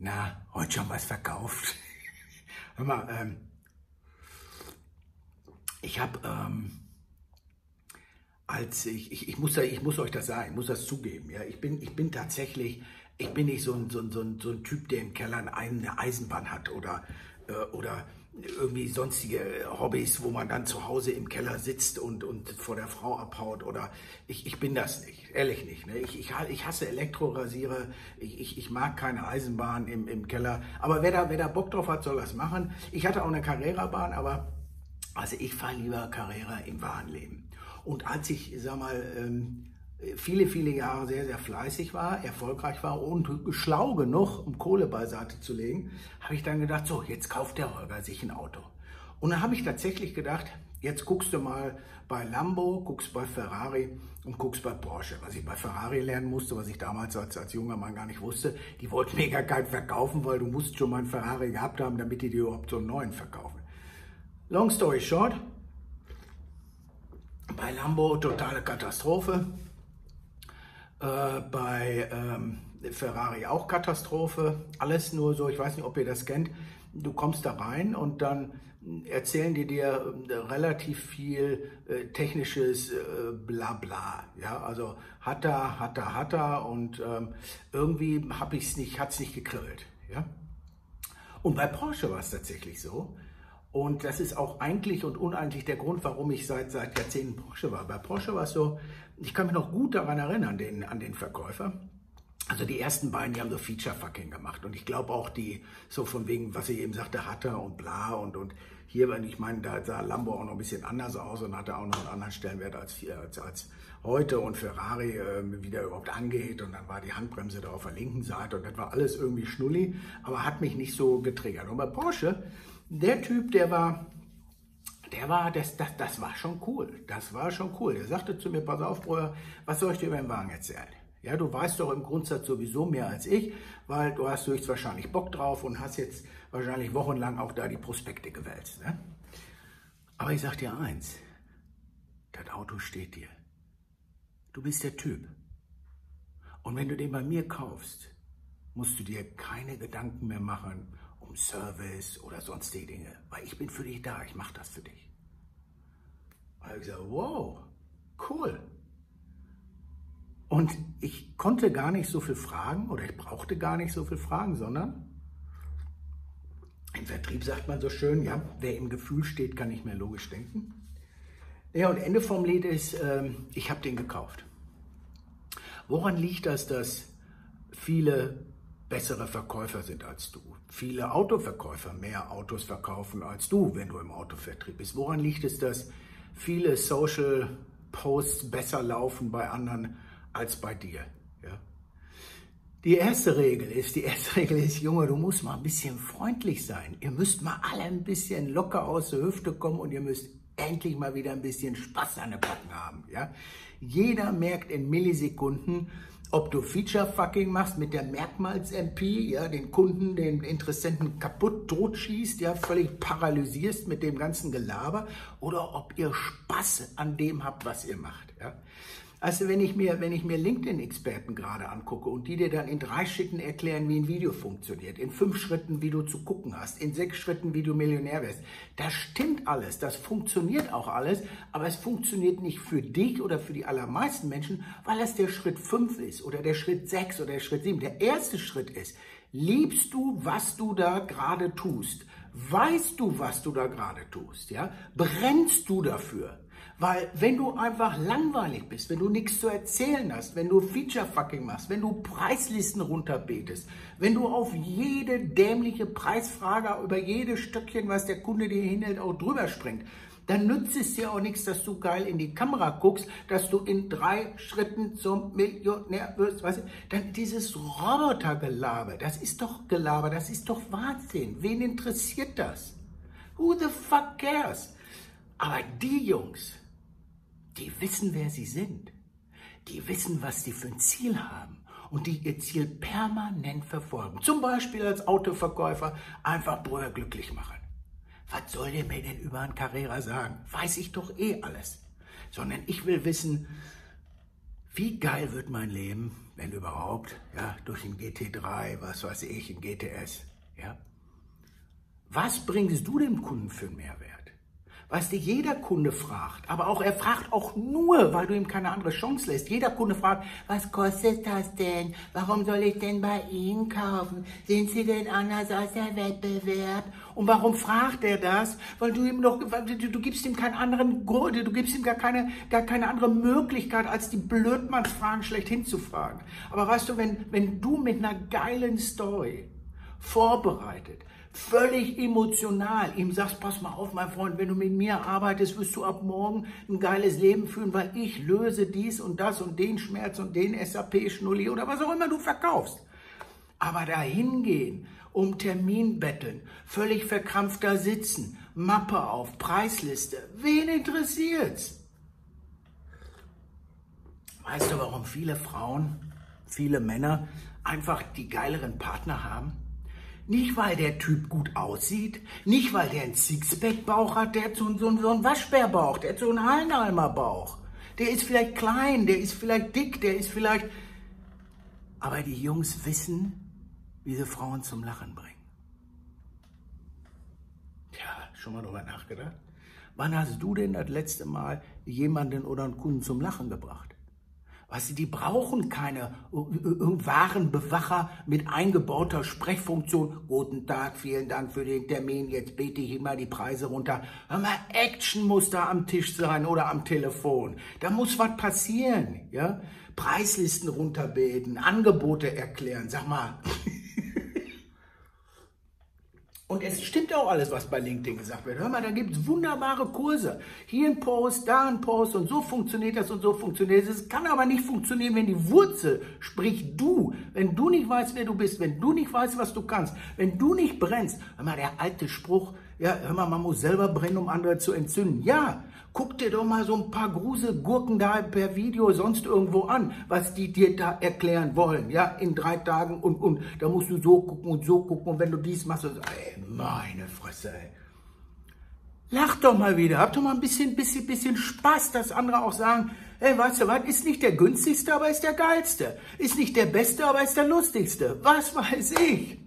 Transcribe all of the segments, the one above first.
Na, heute schon was verkauft? Hör mal, ähm, ich habe, ähm, als ich, ich, ich, muss, ich muss euch das sagen, ich muss das zugeben, ja, ich bin, ich bin tatsächlich, ich bin nicht so ein, so ein, so ein, so ein Typ, der im Keller eine Eisenbahn hat oder, äh, oder irgendwie sonstige Hobbys, wo man dann zu Hause im Keller sitzt und, und vor der Frau abhaut oder ich, ich bin das nicht, ehrlich nicht. Ne? Ich, ich, ich hasse Elektrorasiere, ich, ich, ich mag keine Eisenbahn im, im Keller, aber wer da, wer da Bock drauf hat, soll das machen. Ich hatte auch eine Carrera-Bahn, aber also ich fahre lieber Carrera im wahren Leben. Und als ich, sag mal, ähm, viele, viele Jahre sehr, sehr fleißig war, erfolgreich war und schlau genug, um Kohle beiseite zu legen, habe ich dann gedacht, so, jetzt kauft der Holger sich ein Auto. Und dann habe ich tatsächlich gedacht, jetzt guckst du mal bei Lambo, guckst bei Ferrari und guckst bei Porsche. Was ich bei Ferrari lernen musste, was ich damals als, als junger Mann gar nicht wusste, die wollten mir gar verkaufen, weil du musst schon mal einen Ferrari gehabt haben, damit die dir überhaupt so einen neuen verkaufen. Long story short, bei Lambo totale Katastrophe. Äh, bei ähm, Ferrari auch Katastrophe. Alles nur so, ich weiß nicht, ob ihr das kennt. Du kommst da rein und dann erzählen die dir äh, relativ viel äh, technisches äh, Blabla. Ja, also hat er, hat er, hat er und ähm, irgendwie habe es nicht, hat es nicht gekribbelt. Ja. Und bei Porsche war es tatsächlich so. Und das ist auch eigentlich und uneigentlich der Grund, warum ich seit, seit Jahrzehnten Porsche war. Bei Porsche war es so, ich kann mich noch gut daran erinnern, den, an den Verkäufer. Also die ersten beiden, die haben so Feature-Fucking gemacht. Und ich glaube auch die, so von wegen, was ich eben sagte, hatte und bla und, und hier, ich meine, da sah Lambo auch noch ein bisschen anders aus und hatte auch noch einen anderen Stellenwert als, als, als heute und Ferrari äh, wieder überhaupt angeht und dann war die Handbremse da auf der linken Seite und das war alles irgendwie schnulli, aber hat mich nicht so getriggert. Und bei Porsche, der Typ, der war, der war, das, das, das war schon cool. Das war schon cool. Der sagte zu mir, pass auf, Bruder, was soll ich dir über den Wagen erzählen? Ja, du weißt doch im Grundsatz sowieso mehr als ich, weil du hast höchstwahrscheinlich Bock drauf und hast jetzt wahrscheinlich wochenlang auch da die Prospekte gewälzt. Ne? Aber ich sag dir eins, das Auto steht dir. Du bist der Typ. Und wenn du den bei mir kaufst, musst du dir keine Gedanken mehr machen um Service oder sonstige Dinge, weil ich bin für dich da, ich mache das für dich. Und ich gesagt, wow, cool. Und ich konnte gar nicht so viel fragen oder ich brauchte gar nicht so viel fragen, sondern im Vertrieb sagt man so schön, ja, wer im Gefühl steht, kann nicht mehr logisch denken. Ja, und Ende vom Lied ist, ähm, ich habe den gekauft. Woran liegt das, dass viele bessere Verkäufer sind als du. Viele Autoverkäufer mehr Autos verkaufen als du, wenn du im Autovertrieb bist. Woran liegt es, dass viele Social Posts besser laufen bei anderen als bei dir? Ja? Die erste Regel ist, die erste Regel ist, Junge, du musst mal ein bisschen freundlich sein. Ihr müsst mal alle ein bisschen locker aus der Hüfte kommen und ihr müsst endlich mal wieder ein bisschen Spaß an den Backen haben. Ja? Jeder merkt in Millisekunden, ob du Feature-Fucking machst mit der Merkmals-MP, ja, den Kunden, den Interessenten kaputt totschießt, ja, völlig paralysierst mit dem ganzen Gelaber, oder ob ihr Spaß an dem habt, was ihr macht, ja. Also wenn ich mir, wenn ich mir LinkedIn-Experten gerade angucke und die dir dann in drei Schritten erklären, wie ein Video funktioniert, in fünf Schritten, wie du zu gucken hast, in sechs Schritten, wie du Millionär wirst, das stimmt alles, das funktioniert auch alles, aber es funktioniert nicht für dich oder für die allermeisten Menschen, weil es der Schritt fünf ist oder der Schritt sechs oder der Schritt sieben. Der erste Schritt ist, liebst du, was du da gerade tust? Weißt du, was du da gerade tust? Ja? Brennst du dafür? Weil wenn du einfach langweilig bist, wenn du nichts zu erzählen hast, wenn du Feature-Fucking machst, wenn du Preislisten runterbetest, wenn du auf jede dämliche Preisfrage über jedes Stöckchen, was der Kunde dir hinhält, auch drüber springt, dann nützt es dir auch nichts, dass du geil in die Kamera guckst, dass du in drei Schritten zum Millionär wirst. Weißt du? Dann dieses Robotergelaber, das ist doch Gelaber, das ist doch Wahnsinn. Wen interessiert das? Who the fuck cares? Aber die Jungs, die wissen, wer sie sind. Die wissen, was sie für ein Ziel haben und die ihr Ziel permanent verfolgen. Zum Beispiel als Autoverkäufer einfach Brüder glücklich machen. Was soll der mir denn über ein Carrera sagen? Weiß ich doch eh alles. Sondern ich will wissen, wie geil wird mein Leben, wenn überhaupt, ja, durch ein GT3, was weiß ich, ein GTS, ja. Was bringst du dem Kunden für einen Mehrwert? Was dir jeder Kunde fragt, aber auch er fragt auch nur, weil du ihm keine andere Chance lässt. Jeder Kunde fragt, was kostet das denn? Warum soll ich denn bei Ihnen kaufen? Sind Sie denn anders als der Wettbewerb? Und warum fragt er das? Weil du ihm doch, du, du gibst ihm keinen anderen Grund, du gibst ihm gar keine, gar keine andere Möglichkeit, als die Blödmannsfragen schlechthin zu fragen. Aber weißt du, wenn, wenn du mit einer geilen Story vorbereitet, völlig emotional ihm sagst, pass mal auf, mein Freund, wenn du mit mir arbeitest, wirst du ab morgen ein geiles Leben führen, weil ich löse dies und das und den Schmerz und den SAP-Schnulli oder was auch immer du verkaufst. Aber dahin gehen, um Termin betteln, völlig verkrampft da sitzen, Mappe auf, Preisliste, wen interessiert's? Weißt du, warum viele Frauen, viele Männer einfach die geileren Partner haben? Nicht, weil der Typ gut aussieht, nicht, weil der einen Sixpack-Bauch hat, der hat so, so, so einen Waschbärbauch, der hat so einen Hallenhalmer-Bauch. Der ist vielleicht klein, der ist vielleicht dick, der ist vielleicht... Aber die Jungs wissen, wie sie Frauen zum Lachen bringen. Tja, schon mal drüber nachgedacht? Wann hast du denn das letzte Mal jemanden oder einen Kunden zum Lachen gebracht? Weißt du, die brauchen keine Warenbewacher mit eingebauter Sprechfunktion. Guten Tag, vielen Dank für den Termin. Jetzt bete ich immer die Preise runter. Hör mal, Action muss da am Tisch sein oder am Telefon. Da muss was passieren, ja? Preislisten runterbeten, Angebote erklären. Sag mal, Und es stimmt auch alles, was bei LinkedIn gesagt wird. Hör mal, da gibt es wunderbare Kurse. Hier ein Post, da ein Post und so funktioniert das und so funktioniert es. Es kann aber nicht funktionieren, wenn die Wurzel, sprich du, wenn du nicht weißt, wer du bist, wenn du nicht weißt, was du kannst, wenn du nicht brennst. Hör mal, der alte Spruch, ja, hör mal, man muss selber brennen, um andere zu entzünden. Ja, Guck dir doch mal so ein paar Gruselgurken da per Video sonst irgendwo an, was die dir da erklären wollen, ja, in drei Tagen und, und da musst du so gucken und so gucken und wenn du dies machst, und, ey, meine Fresse, ey. Lach doch mal wieder, hab doch mal ein bisschen, bisschen, bisschen Spaß, dass andere auch sagen, ey, weißt du was, ist nicht der günstigste, aber ist der geilste. Ist nicht der beste, aber ist der lustigste. Was weiß ich.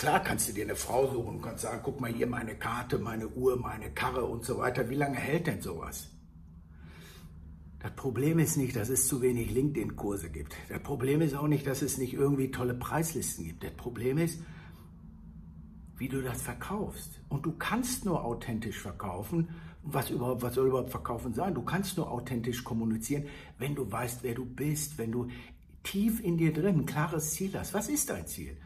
Klar kannst du dir eine Frau suchen und kannst sagen, guck mal hier meine Karte, meine Uhr, meine Karre und so weiter. Wie lange hält denn sowas? Das Problem ist nicht, dass es zu wenig LinkedIn-Kurse gibt. Das Problem ist auch nicht, dass es nicht irgendwie tolle Preislisten gibt. Das Problem ist, wie du das verkaufst. Und du kannst nur authentisch verkaufen. Was, überhaupt, was soll überhaupt verkaufen sein? Du kannst nur authentisch kommunizieren, wenn du weißt, wer du bist, wenn du tief in dir drin ein klares Ziel hast. Was ist dein Ziel?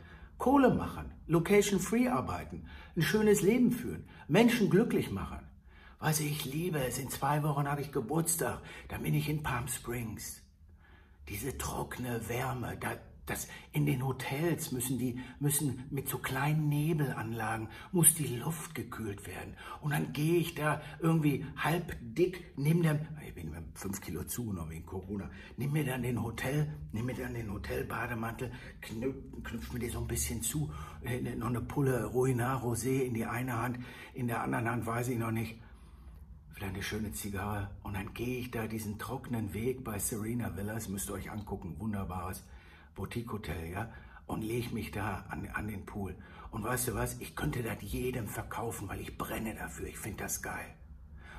Kohle machen, location-free arbeiten, ein schönes Leben führen, Menschen glücklich machen. Was ich liebe, es in zwei Wochen habe ich Geburtstag, dann bin ich in Palm Springs. Diese trockene Wärme, da, das in den Hotels müssen die müssen mit so kleinen Nebelanlagen muss die Luft gekühlt werden. Und dann gehe ich da irgendwie halb dick neben dem ich bin fünf Kilo zugenommen wegen Corona nimm mir dann den Hotel nimm mir dann den Hotelbademantel knüpf, knüpf mir die so ein bisschen zu. Äh, noch eine Pulle Ruinar Rosé in die eine Hand in der anderen Hand weiß ich noch nicht. Vielleicht eine schöne Zigarre. Und dann gehe ich da diesen trockenen Weg bei Serena Villas müsst ihr euch angucken wunderbares Boutique-Hotel, ja, und lege mich da an, an den Pool. Und weißt du was, ich könnte das jedem verkaufen, weil ich brenne dafür, ich finde das geil.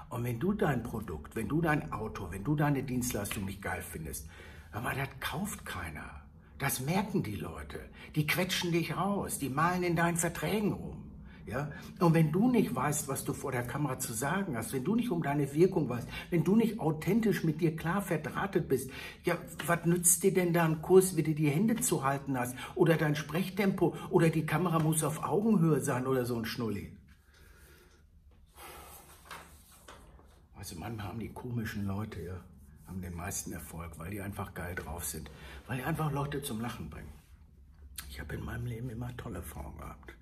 Und wenn du dein Produkt, wenn du dein Auto, wenn du deine Dienstleistung nicht geil findest, aber das kauft keiner. Das merken die Leute. Die quetschen dich raus, die malen in deinen Verträgen rum. Ja? Und wenn du nicht weißt, was du vor der Kamera zu sagen hast, wenn du nicht um deine Wirkung weißt, wenn du nicht authentisch mit dir klar verdrahtet bist, ja, was nützt dir denn da ein Kurs, wie du die Hände zu halten hast? Oder dein Sprechtempo? Oder die Kamera muss auf Augenhöhe sein oder so ein Schnulli? Also manchmal haben die komischen Leute, ja, haben den meisten Erfolg, weil die einfach geil drauf sind. Weil die einfach Leute zum Lachen bringen. Ich habe in meinem Leben immer tolle Frauen gehabt.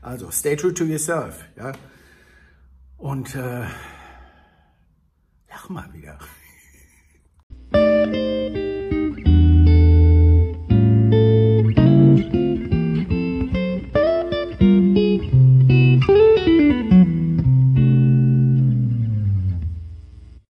Also, stay true to yourself, ja. Und äh, lach mal wieder.